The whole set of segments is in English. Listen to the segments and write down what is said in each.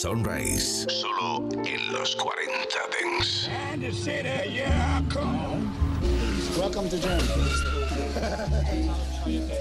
Sunrise, solo en los 40 Dents. And the city, yeah, I come. Welcome to Germany.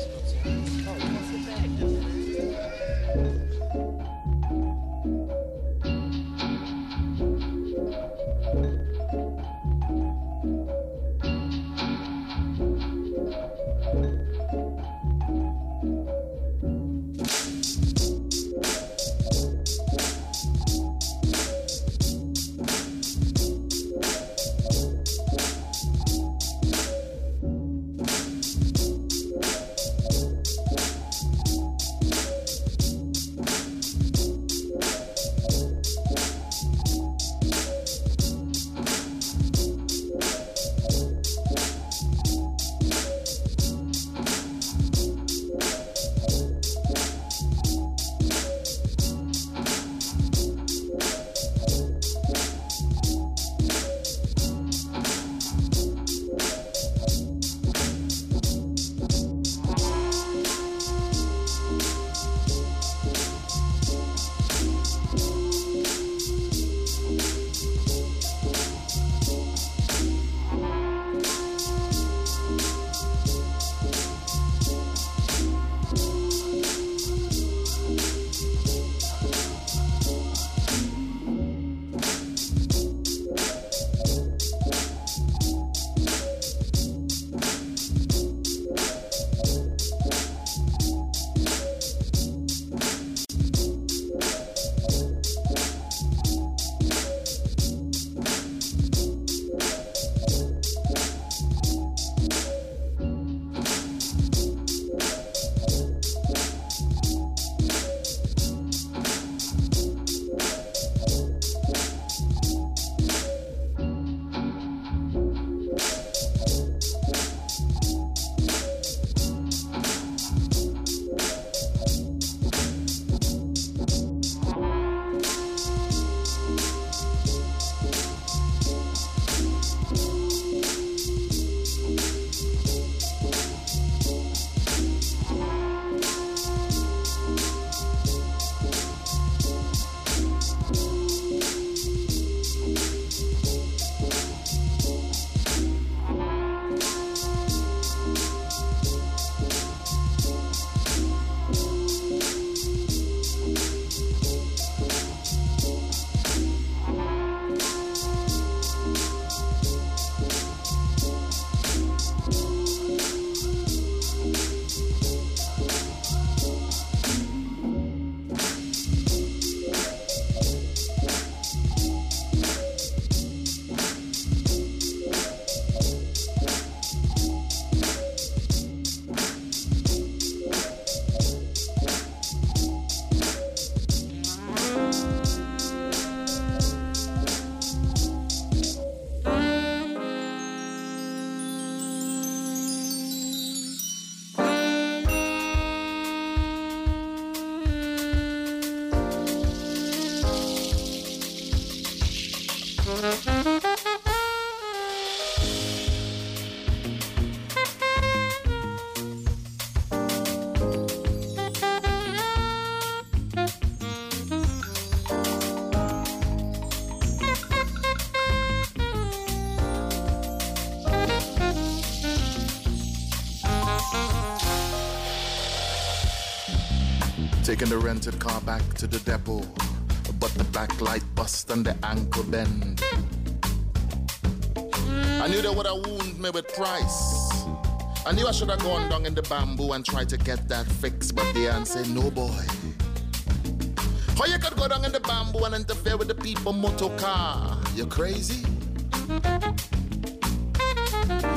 Taking the rented car back to the depot, but the back light bust and the ankle bend. I knew they would have wound me with price. I knew I should have gone down in the bamboo and tried to get that fixed, but the answer no boy. How you could go down in the bamboo and interfere with the people motor car? You crazy?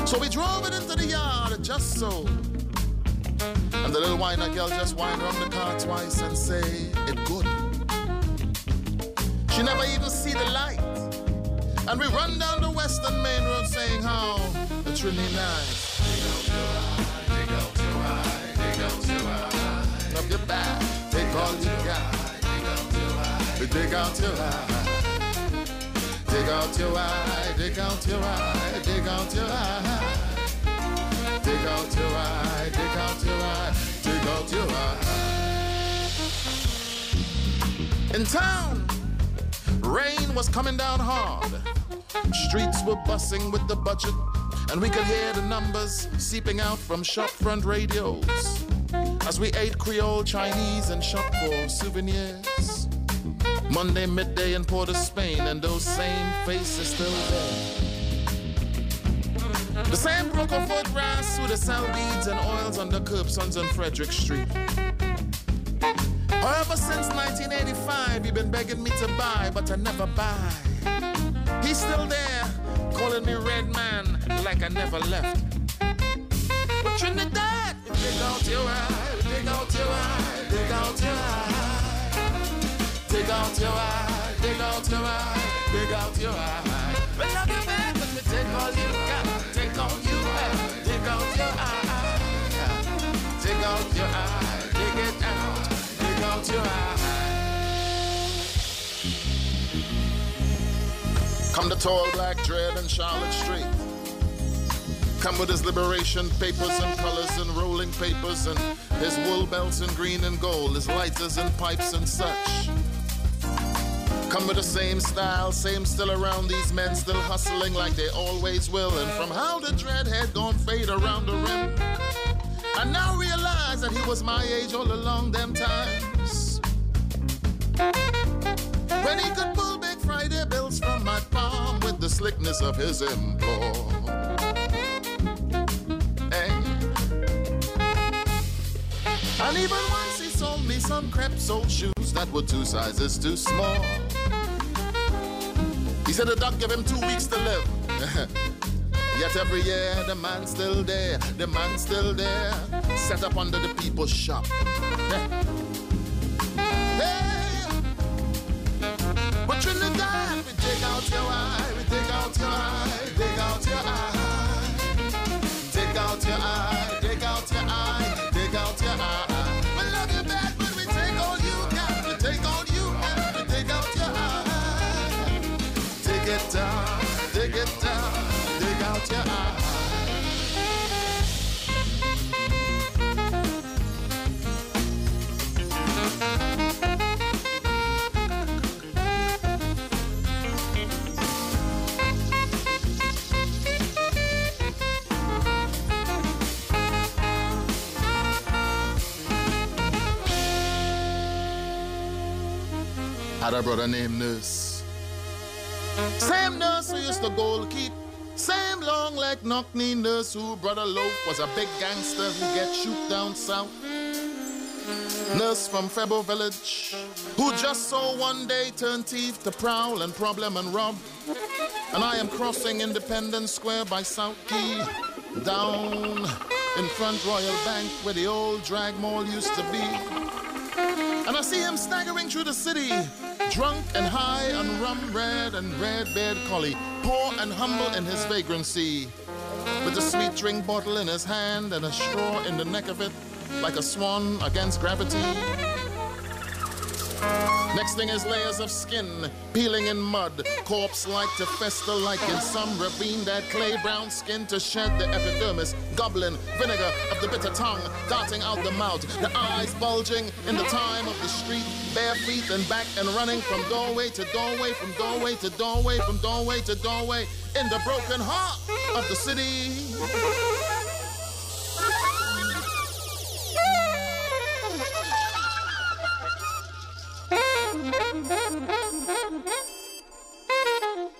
So we drove it into the yard just so. And the little whiner girl just wind around the car twice and say, it good. She never even see the light. And we run down the western main road saying how it's really nice. Dig out your eye, dig out your eye, dig out your eye. Up your back, take all you got. Dig out your eye. Dig out your eye, dig out your eye, dig out your eye. Dig out your eye, dig out your eye, dig out your eye. In town, rain was coming down hard. Streets were bussing with the budget, and we could hear the numbers seeping out from shopfront radios as we ate Creole Chinese and shopped for souvenirs. Monday midday in Port of Spain, and those same faces still there. The same broke of foot grass who the sell beads and oils on the curbstones on Frederick Street. However, since 1985, you've been begging me to buy, but I never buy. He's still there, calling me red man, like I never left. But Trinidad, dig out your eye, dig out your eye, dig out your eye. Dig out your eye, dig out your eye, dig out your eye. Come the tall black dread in Charlotte Street. Come with his liberation papers and colors and rolling papers and his wool belts in green and gold, his lighters and pipes and such. Come with the same style, same still around these men still hustling like they always will. And from how the dreadhead gone fade around the rim, I now realize that he was my age all along them times. When he could pull big Friday bills from my palm with the slickness of his employ. And even once he sold me some crepe sole shoes that were two sizes too small. He said the doc gave him two weeks to live. Yet every year the man's still there, the man's still there, set up under the people's shop. Hey. But Trinidad, we take out your eye, Had a brother named Nurse. Same nurse who used to gold keep. Leg knock knee nurse who brother Loaf was a big gangster who get shoot down south. Nurse from Febeau Village who just saw one day turn thief to prowl and problem and rob. And I am crossing Independence Square by South Quay down in front Royal Bank where the old drag mall used to be. And I see him staggering through the city, drunk and high on rum, red and red beard collie, poor and humble in his vagrancy, with a sweet drink bottle in his hand and a straw in the neck of it, like a swan against gravity. Next thing is layers of skin, peeling in mud, corpse like to fester like in some ravine, that clay brown skin to shed the epidermis, goblin, vinegar of the bitter tongue, darting out the mouth, the eyes bulging in the time of the street, bare feet and back and running from doorway to doorway, from doorway to doorway, from doorway to doorway, in the broken heart of the city. Thank you.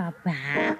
爸爸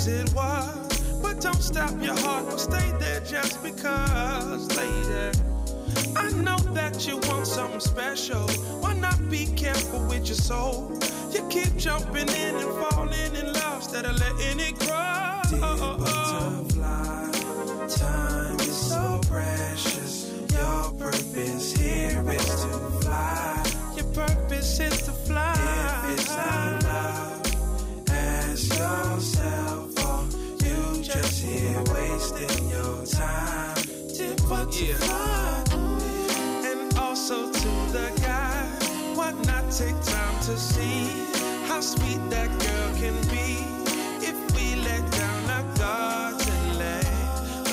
as it was. But don't stop your heart, don't stay there just because. lady. I know that you want something special. Why not be careful with your soul? You keep jumping in and falling in love instead of letting it grow. Did butterfly yeah. And also to the guy, why not take time to see how sweet that girl can be if we let down our guards and lay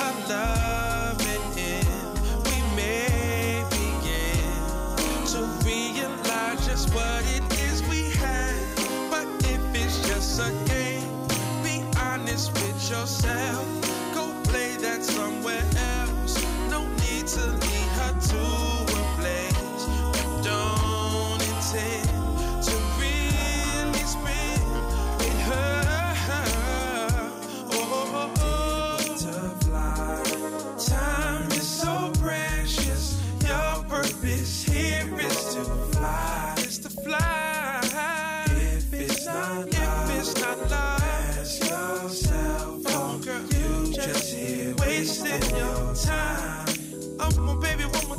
our love in. We may begin to realize just what it is we had, but if it's just a game, be honest with yourself. Go play that somewhere else to me how to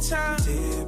time.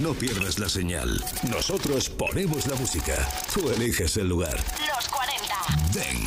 No pierdas la señal. Nosotros ponemos la música. Tú eliges el lugar. Los 40. Dance.